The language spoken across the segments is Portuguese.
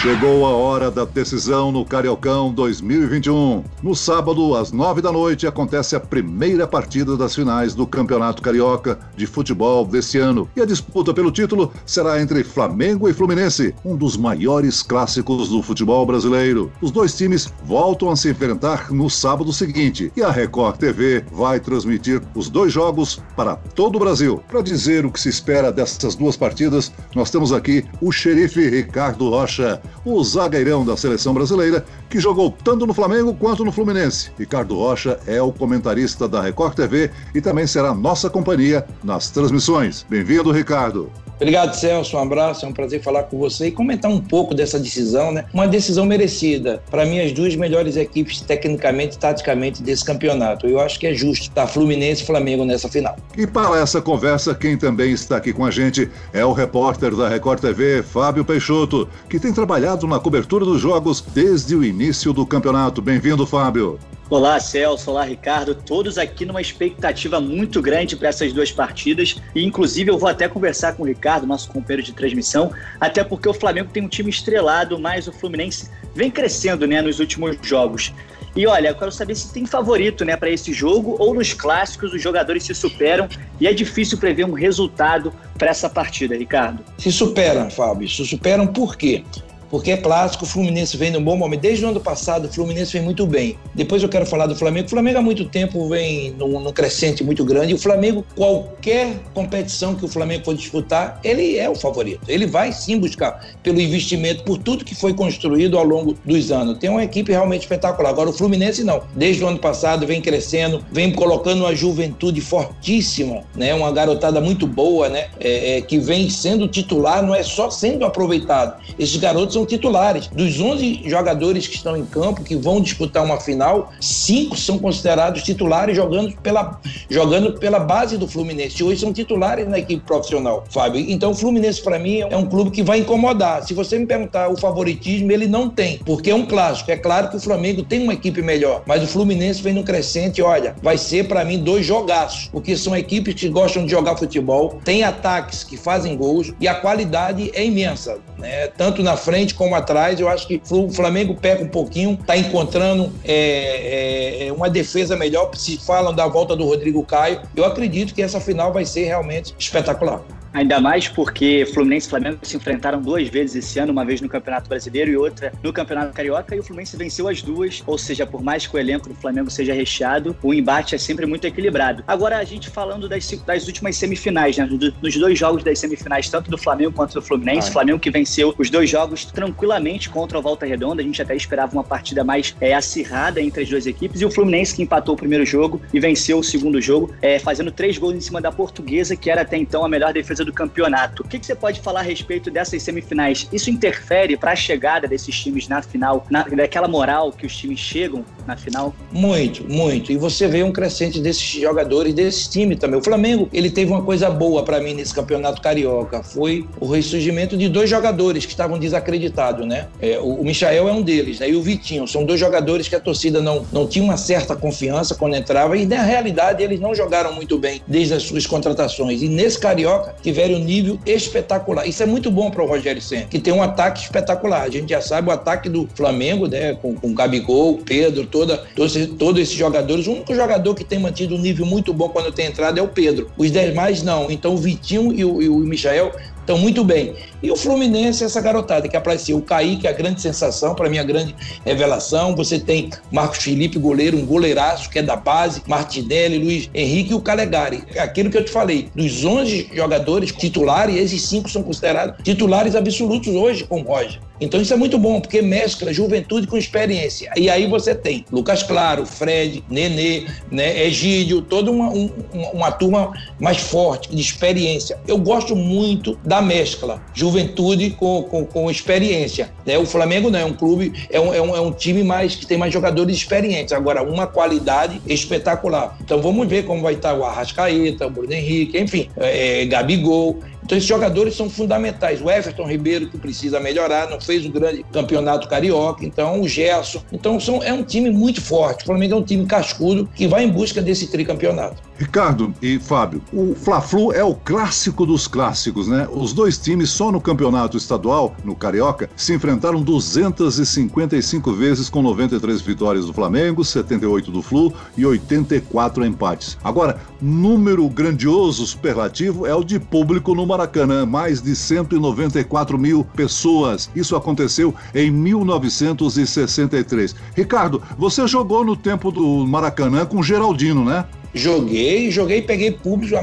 Chegou a hora da decisão no Cariocão 2021. No sábado, às nove da noite, acontece a primeira partida das finais do Campeonato Carioca de Futebol desse ano. E a disputa pelo título será entre Flamengo e Fluminense, um dos maiores clássicos do futebol brasileiro. Os dois times voltam a se enfrentar no sábado seguinte e a Record TV vai transmitir os dois jogos para todo o Brasil. Para dizer o que se espera dessas duas partidas, nós temos aqui o xerife Ricardo Rocha o zagueirão da seleção brasileira, que jogou tanto no Flamengo quanto no Fluminense. Ricardo Rocha é o comentarista da Record TV e também será nossa companhia nas transmissões. Bem-vindo, Ricardo. Obrigado, Celso. Um abraço. É um prazer falar com você e comentar um pouco dessa decisão, né? Uma decisão merecida. Para mim, as duas melhores equipes, tecnicamente e taticamente, desse campeonato. Eu acho que é justo estar Fluminense e Flamengo nessa final. E para essa conversa, quem também está aqui com a gente é o repórter da Record TV, Fábio Peixoto, que tem trabalhado na cobertura dos jogos desde o início do campeonato. Bem-vindo, Fábio. Olá, Celso. Olá, Ricardo. Todos aqui numa expectativa muito grande para essas duas partidas. E, inclusive, eu vou até conversar com o Ricardo, nosso companheiro de transmissão, até porque o Flamengo tem um time estrelado, mas o Fluminense vem crescendo né, nos últimos jogos. E olha, eu quero saber se tem favorito né, para esse jogo ou nos clássicos os jogadores se superam e é difícil prever um resultado para essa partida, Ricardo. Se superam, Fábio. Se superam por quê? Porque é clássico, o Fluminense vem num bom momento. Desde o ano passado, o Fluminense vem muito bem. Depois eu quero falar do Flamengo. O Flamengo há muito tempo vem num, num crescente muito grande. E o Flamengo, qualquer competição que o Flamengo for disputar, ele é o favorito. Ele vai sim buscar pelo investimento, por tudo que foi construído ao longo dos anos. Tem uma equipe realmente espetacular. Agora, o Fluminense não. Desde o ano passado vem crescendo, vem colocando uma juventude fortíssima, né? Uma garotada muito boa, né? É, é, que vem sendo titular, não é só sendo aproveitado. Esses garotos são são titulares. Dos 11 jogadores que estão em campo, que vão disputar uma final, cinco são considerados titulares jogando pela, jogando pela base do Fluminense. Hoje são titulares na equipe profissional, Fábio. Então, o Fluminense, para mim, é um clube que vai incomodar. Se você me perguntar o favoritismo, ele não tem, porque é um clássico. É claro que o Flamengo tem uma equipe melhor, mas o Fluminense vem no crescente. Olha, vai ser para mim dois jogaços, porque são equipes que gostam de jogar futebol, tem ataques que fazem gols e a qualidade é imensa, né? tanto na frente frente como atrás. Eu acho que o Flamengo pega um pouquinho, está encontrando é, é, uma defesa melhor. Se falam da volta do Rodrigo Caio, eu acredito que essa final vai ser realmente espetacular. Ainda mais porque Fluminense e Flamengo se enfrentaram duas vezes esse ano, uma vez no Campeonato Brasileiro e outra no Campeonato Carioca, e o Fluminense venceu as duas, ou seja, por mais que o elenco do Flamengo seja recheado, o embate é sempre muito equilibrado. Agora, a gente falando das, das últimas semifinais, né? Nos dois jogos das semifinais, tanto do Flamengo quanto do Fluminense, ah, Flamengo que venceu os dois jogos tranquilamente contra o Volta Redonda, a gente até esperava uma partida mais é, acirrada entre as duas equipes, e o Fluminense que empatou o primeiro jogo e venceu o segundo jogo, é, fazendo três gols em cima da Portuguesa, que era até então a melhor defesa do campeonato. O que, que você pode falar a respeito dessas semifinais? Isso interfere para a chegada desses times na final, na, daquela moral que os times chegam na final? Muito, muito. E você vê um crescente desses jogadores, desse time também. O Flamengo, ele teve uma coisa boa para mim nesse campeonato carioca. Foi o ressurgimento de dois jogadores que estavam desacreditados, né? É, o, o Michael é um deles, né? E o Vitinho. São dois jogadores que a torcida não, não tinha uma certa confiança quando entrava. E na realidade, eles não jogaram muito bem desde as suas contratações. E nesse carioca, tiveram um nível espetacular. Isso é muito bom para o Rogério Senna, que tem um ataque espetacular. A gente já sabe o ataque do Flamengo, né? Com, com Gabigol, Pedro, toda, todos, todos esses jogadores. O único jogador que tem mantido um nível muito bom quando tem entrado é o Pedro. Os demais não. Então o Vitinho e o, e o Michael estão muito bem. E o Fluminense, essa garotada que apareceu, o Kaique, a grande sensação, para mim a grande revelação. Você tem Marcos Felipe, goleiro, um goleiraço que é da base, Martinelli, Luiz Henrique e o Calegari. Aquilo que eu te falei, dos 11 jogadores titulares, esses cinco são considerados titulares absolutos hoje com o Roger. Então isso é muito bom, porque mescla juventude com experiência. E aí você tem Lucas Claro, Fred, Nenê, né, Egídio, toda uma, um, uma turma mais forte, de experiência. Eu gosto muito da mescla, juventude com, com, com experiência. Né? O Flamengo não é um clube, é um, é, um, é um time mais que tem mais jogadores experientes. Agora, uma qualidade espetacular. Então vamos ver como vai estar o Arrascaeta, o Bruno Henrique, enfim, é, Gabigol. Então, esses jogadores são fundamentais. O Everton Ribeiro, que precisa melhorar, não fez o grande campeonato carioca. Então, o Gerson. Então, são, é um time muito forte. O Flamengo é um time cascudo que vai em busca desse tricampeonato. Ricardo e Fábio, o Fla-Flu é o clássico dos clássicos, né? Os dois times só no campeonato estadual, no Carioca, se enfrentaram 255 vezes com 93 vitórias do Flamengo, 78 do Flu e 84 empates. Agora, número grandioso, superlativo, é o de público no Maracanã, mais de 194 mil pessoas. Isso aconteceu em 1963. Ricardo, você jogou no tempo do Maracanã com Geraldino, né? Joguei, joguei peguei público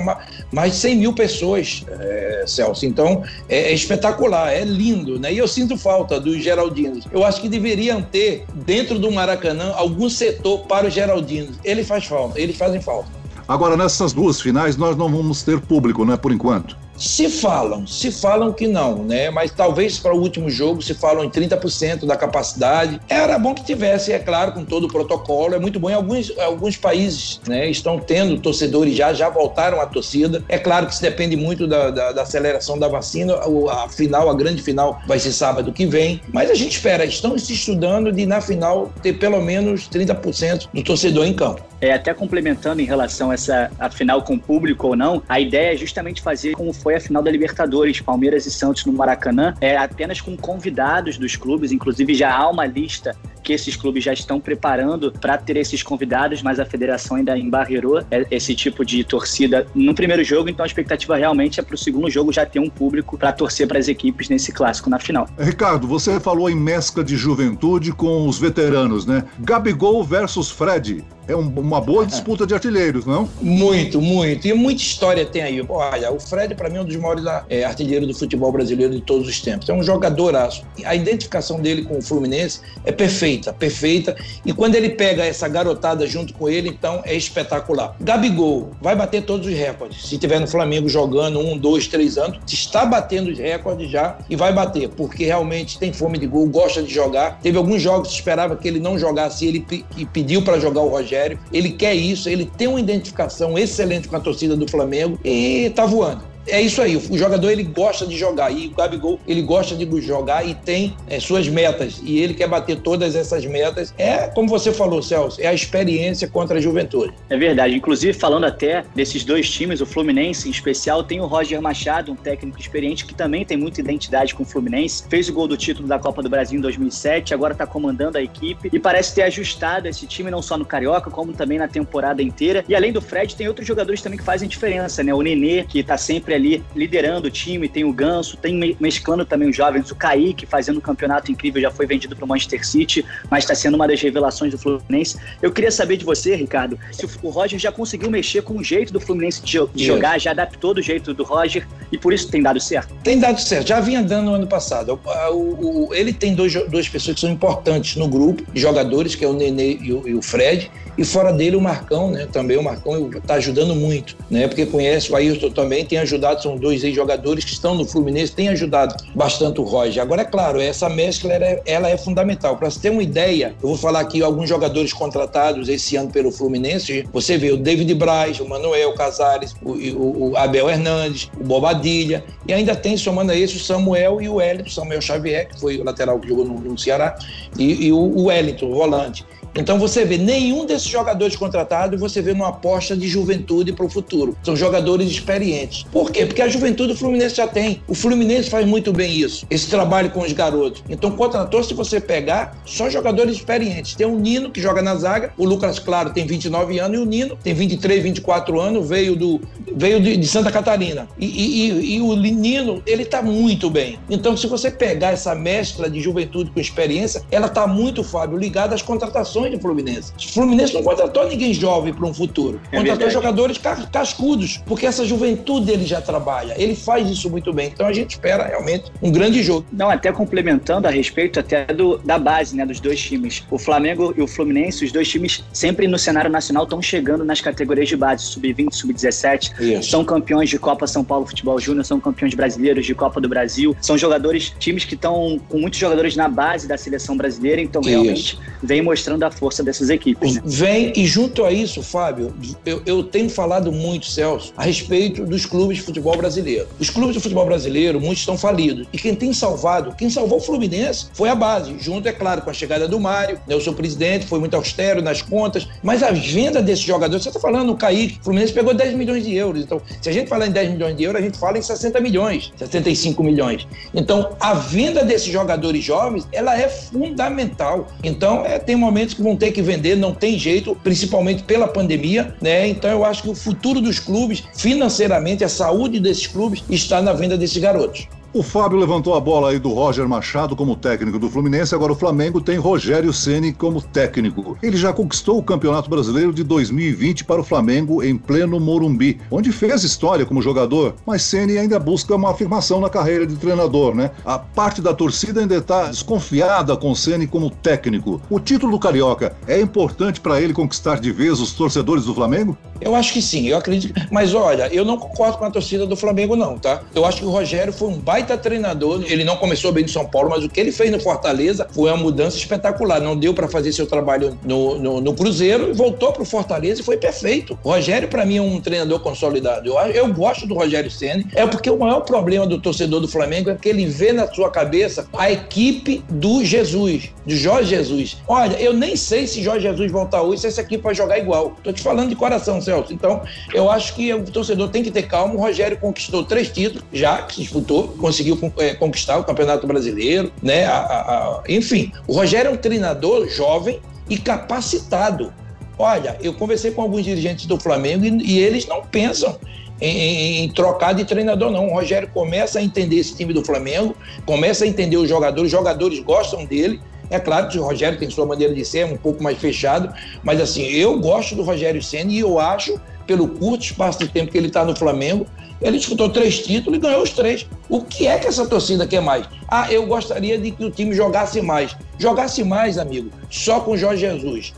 mais de 100 mil pessoas, é, Celso. Então, é, é, espetacular, é lindo, né? E eu sinto falta dos Geraldinos. Eu acho que deveriam ter, dentro do Maracanã, algum setor para os Geraldinos. Ele faz falta, eles fazem falta. Agora, nessas duas finais, nós não vamos ter público, né, por enquanto. Se falam, se falam que não, né? Mas talvez para o último jogo se falam em 30% da capacidade. Era bom que tivesse, é claro, com todo o protocolo. É muito bom. Em alguns, alguns países né, estão tendo torcedores já, já voltaram à torcida. É claro que isso depende muito da, da, da aceleração da vacina. A final, a grande final, vai ser sábado que vem. Mas a gente espera, estão se estudando de na final ter pelo menos 30% do torcedor em campo. É, até complementando em relação a essa a final com público ou não, a ideia é justamente fazer como foi a final da Libertadores, Palmeiras e Santos no Maracanã, é apenas com convidados dos clubes, inclusive já há uma lista que esses clubes já estão preparando para ter esses convidados, mas a federação ainda embarreirou é, esse tipo de torcida no primeiro jogo, então a expectativa realmente é para o segundo jogo já ter um público para torcer para as equipes nesse clássico na final. Ricardo, você falou em mescla de juventude com os veteranos, né? Gabigol versus Fred é um, uma boa disputa de artilheiros, não? Muito, muito. E muita história tem aí. Olha, o Fred, para mim, é um dos maiores é, artilheiros do futebol brasileiro de todos os tempos. É um jogadoraço. A identificação dele com o Fluminense é perfeita, perfeita. E quando ele pega essa garotada junto com ele, então é espetacular. Gabigol vai bater todos os recordes. Se tiver no Flamengo jogando um, dois, três anos, está batendo os recordes já e vai bater, porque realmente tem fome de gol, gosta de jogar. Teve alguns jogos que esperava que ele não jogasse, ele pediu para jogar o Rogério ele quer isso, ele tem uma identificação excelente com a torcida do Flamengo e tá voando é isso aí. O jogador ele gosta de jogar e o Gabigol ele gosta de jogar e tem é, suas metas e ele quer bater todas essas metas. É como você falou, Celso, é a experiência contra a juventude. É verdade. Inclusive falando até desses dois times, o Fluminense em especial tem o Roger Machado, um técnico experiente que também tem muita identidade com o Fluminense. Fez o gol do título da Copa do Brasil em 2007, agora está comandando a equipe e parece ter ajustado esse time não só no carioca como também na temporada inteira. E além do Fred, tem outros jogadores também que fazem diferença, né? O Nenê que está sempre ali liderando o time, tem o Ganso, tem mesclando também os jovens, o Kaique fazendo um campeonato incrível, já foi vendido para o Manchester City, mas está sendo uma das revelações do Fluminense. Eu queria saber de você, Ricardo, se o Roger já conseguiu mexer com o jeito do Fluminense de, de jogar, já adaptou do jeito do Roger e por isso tem dado certo? Tem dado certo, já vinha dando no ano passado. O, o, o, ele tem dois, duas pessoas que são importantes no grupo, jogadores, que é o Nenê e o, e o Fred, e fora dele o Marcão, né? Também o Marcão está ajudando muito, né? Porque conhece o Ayrton também, tem ajudado, são dois ex-jogadores que estão no Fluminense, tem ajudado bastante o Roger. Agora, é claro, essa mescla ela é, ela é fundamental. Para você ter uma ideia, eu vou falar aqui alguns jogadores contratados esse ano pelo Fluminense. Você vê o David Braz, o Manuel Casares, o, o, o Abel Hernandes, o Bobadilha, e ainda tem, somando a esse, o Samuel e o Wellington, Samuel Xavier, que foi o lateral que jogou no, no Ceará, e, e o, o Wellington, o volante. Então você vê nenhum desses jogadores contratados, você vê uma aposta de juventude para o futuro. São jogadores experientes. Por quê? Porque a juventude o Fluminense já tem. O Fluminense faz muito bem isso, esse trabalho com os garotos. Então contratou, se você pegar, só jogadores experientes. Tem o Nino, que joga na zaga, o Lucas Claro tem 29 anos, e o Nino tem 23, 24 anos, veio, do, veio de, de Santa Catarina. E, e, e, o Nino, ele está muito bem. Então, se você pegar essa mescla de juventude com experiência, ela está muito, Fábio, ligada às contratações do Fluminense. O Fluminense não contratou ninguém jovem para um futuro. É contratou verdade. jogadores cascudos, porque essa juventude dele já trabalha. Ele faz isso muito bem. Então a gente espera realmente um grande jogo. Não, até complementando a respeito até do, da base, né, dos dois times. O Flamengo e o Fluminense, os dois times sempre no cenário nacional estão chegando nas categorias de base, sub-20, sub-17. São campeões de Copa São Paulo Futebol Júnior, são campeões brasileiros de Copa do Brasil. São jogadores, times que estão com muitos jogadores na base da seleção brasileira, então realmente vem mostrando a força dessas equipes. Né? Vem, e junto a isso, Fábio, eu, eu tenho falado muito, Celso, a respeito dos clubes de futebol brasileiro. Os clubes de futebol brasileiro, muitos estão falidos. E quem tem salvado, quem salvou o Fluminense foi a base, junto, é claro, com a chegada do Mário, né, o seu presidente foi muito austero nas contas, mas a venda desses jogadores, você está falando, o Kaique, o Fluminense pegou 10 milhões de euros. Então, se a gente falar em 10 milhões de euros, a gente fala em 60 milhões, 75 milhões. Então, a venda desses jogadores jovens, ela é fundamental. Então, é, tem momentos que vão ter que vender, não tem jeito, principalmente pela pandemia, né? Então, eu acho que o futuro dos clubes, financeiramente, a saúde desses clubes está na venda desses garotos. O Fábio levantou a bola aí do Roger Machado como técnico do Fluminense, agora o Flamengo tem Rogério Ceni como técnico. Ele já conquistou o Campeonato Brasileiro de 2020 para o Flamengo em pleno Morumbi, onde fez história como jogador, mas Ceni ainda busca uma afirmação na carreira de treinador, né? A parte da torcida ainda está desconfiada com Ceni como técnico. O título do Carioca é importante para ele conquistar de vez os torcedores do Flamengo? Eu acho que sim, eu acredito. Mas olha, eu não concordo com a torcida do Flamengo, não, tá? Eu acho que o Rogério foi um baita treinador. Ele não começou bem no São Paulo, mas o que ele fez no Fortaleza foi uma mudança espetacular. Não deu para fazer seu trabalho no, no, no Cruzeiro, voltou para o Fortaleza e foi perfeito. O Rogério, para mim, é um treinador consolidado. Eu, eu gosto do Rogério Senna, é porque o maior problema do torcedor do Flamengo é que ele vê na sua cabeça a equipe do Jesus, de Jorge Jesus. Olha, eu nem sei se Jorge Jesus voltar hoje, se essa equipe vai jogar igual. Tô te falando de coração, Celso. Então, eu acho que o torcedor tem que ter calma. O Rogério conquistou três títulos, já que disputou, conseguiu é, conquistar o Campeonato Brasileiro, né? A, a, a... enfim, o Rogério é um treinador jovem e capacitado. Olha, eu conversei com alguns dirigentes do Flamengo e, e eles não pensam em, em, em, trocar de treinador, não. O Rogério começa a entender esse time do Flamengo, começa a entender os jogadores, os jogadores gostam dele. É claro que o Rogério tem sua maneira de ser, um pouco mais fechado, mas assim, eu gosto do Rogério Senna e eu acho, pelo curto espaço de tempo que ele está no Flamengo, ele disputou três títulos e ganhou os três. O que é que essa torcida quer mais? Ah, eu gostaria de que o time jogasse mais. Jogasse mais, amigo, só com Jorge Jesus.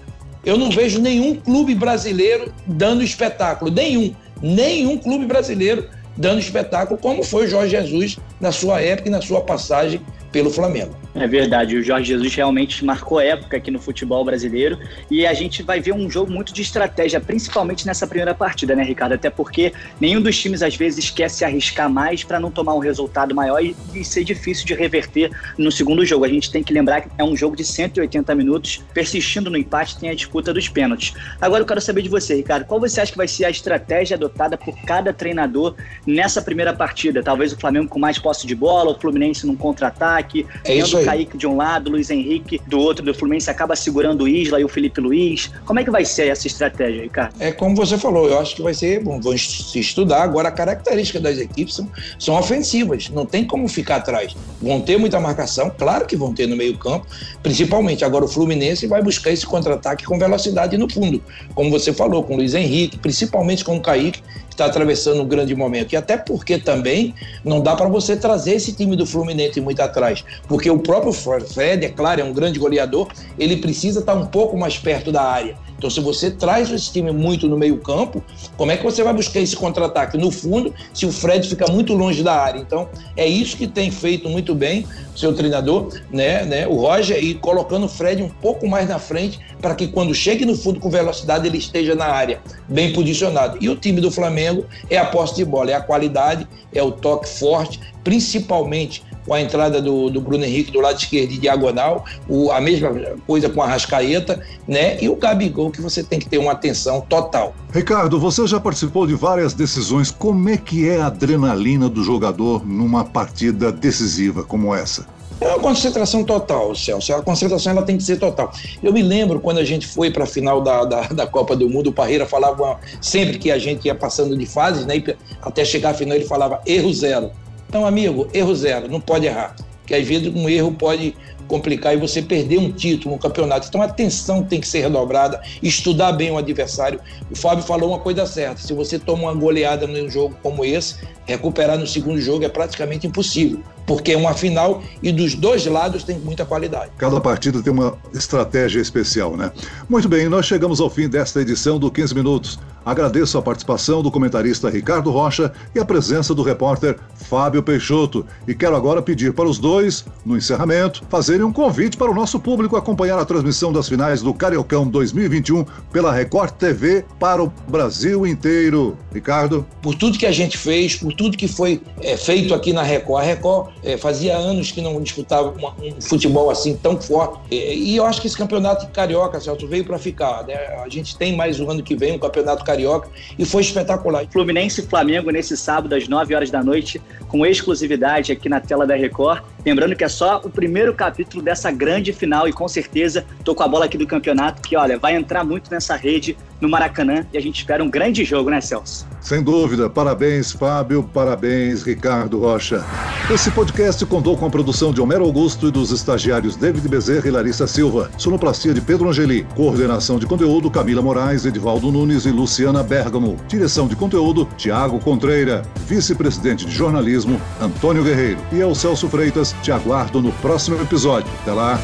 Eu não vejo nenhum clube brasileiro dando espetáculo. Nenhum. Nenhum clube brasileiro dando espetáculo como foi o Jorge Jesus na sua época e na sua passagem pelo Flamengo. É verdade, o Jorge Jesus realmente marcou época aqui no futebol brasileiro e a gente vai ver um jogo muito de estratégia, principalmente nessa primeira partida, né, Ricardo? Até porque nenhum dos times às vezes quer se arriscar mais para não tomar um resultado maior e, ser difícil de reverter no segundo jogo. A gente tem que lembrar que é um jogo de 180 minutos, persistindo no empate, tem a disputa dos pênaltis. Agora eu quero saber de você, Ricardo, qual você acha que vai ser a estratégia adotada por cada treinador nessa primeira partida? Talvez o Flamengo com mais posse de bola, o Fluminense num contra-ataque, é isso o Kaique de um lado, Luiz Henrique do outro, do Fluminense acaba segurando o Isla e o Felipe Luiz. Como é que vai ser essa estratégia, Ricardo? É como você falou, eu acho que vai ser, bom, vão se estudar. Agora, a característica das equipes são, são ofensivas, não tem como ficar atrás. Vão ter muita marcação, claro que vão ter no meio-campo, principalmente. Agora, o Fluminense vai buscar esse contra-ataque com velocidade no fundo, como você falou, com o Luiz Henrique, principalmente com o Kaique, está atravessando um grande momento. E até porque também não dá para você trazer esse time do Fluminense muito atrás, porque o próprio Fred, é claro, é um grande goleador, ele precisa estar um pouco mais perto da área. Então, se você traz esse time muito no meio-campo, como é que você vai buscar esse contra-ataque no fundo se o Fred fica muito longe da área? Então, é isso que tem feito muito bem o seu treinador, né, né, o Roger, e colocando o Fred um pouco mais na frente para que quando chegue no fundo com velocidade ele esteja na área, bem posicionado. E o time do Flamengo é a posse de bola, é a qualidade, é o toque forte, principalmente com a entrada do, do Bruno Henrique do lado esquerdo de diagonal, o, a mesma coisa com a Rascaeta, né? E o Gabigol, que você tem que ter uma atenção total. Ricardo, você já participou de várias decisões. Como é que é a adrenalina do jogador numa partida decisiva como essa? É uma concentração total, Celso. A concentração ela tem que ser total. Eu me lembro quando a gente foi para a final da, da, da, Copa do Mundo, o Parreira falava sempre que a gente ia passando de fases, né? até chegar à final ele falava erro zero. Então, amigo, erro zero, não pode errar. Que às vezes um erro pode complicar e você perder um título, um campeonato. Então a atenção tem que ser redobrada, estudar bem o adversário. O Fábio falou uma coisa certa: se você toma uma goleada num jogo como esse, recuperar no segundo jogo é praticamente impossível, porque é uma final e dos dois lados tem muita qualidade. Cada partida tem uma estratégia especial, né? Muito bem, nós chegamos ao fim desta edição do 15 Minutos. Agradeço a participação do comentarista Ricardo Rocha e a presença do repórter Fábio Peixoto. E quero agora pedir para os dois, no encerramento, fazerem um convite para o nosso público acompanhar a transmissão das finais do Cariocão 2021 pela Record TV para o Brasil inteiro. Ricardo? Por tudo que a gente fez, por tudo que foi é, feito aqui na Record. A Record é, fazia anos que não disputava uma, um futebol assim tão forte. É, e eu acho que esse campeonato carioca, Celso, veio para ficar. Né? A gente tem mais um ano que vem um campeonato carioca e foi espetacular. Fluminense e Flamengo nesse sábado às 9 horas da noite, com exclusividade aqui na tela da Record. Lembrando que é só o primeiro capítulo dessa grande final e com certeza tô com a bola aqui do campeonato que, olha, vai entrar muito nessa rede no Maracanã e a gente espera um grande jogo, né, Celso? Sem dúvida. Parabéns, Fábio. Parabéns, Ricardo Rocha. Esse podcast contou com a produção de Homero Augusto e dos estagiários David Bezerra e Larissa Silva. Sonoplastia de Pedro Angeli. Coordenação de conteúdo Camila Moraes, Edivaldo Nunes e Luciana Bergamo. Direção de conteúdo Tiago Contreira. Vice-presidente de jornalismo Antônio Guerreiro. E eu, Celso Freitas, te aguardo no próximo episódio. Até lá.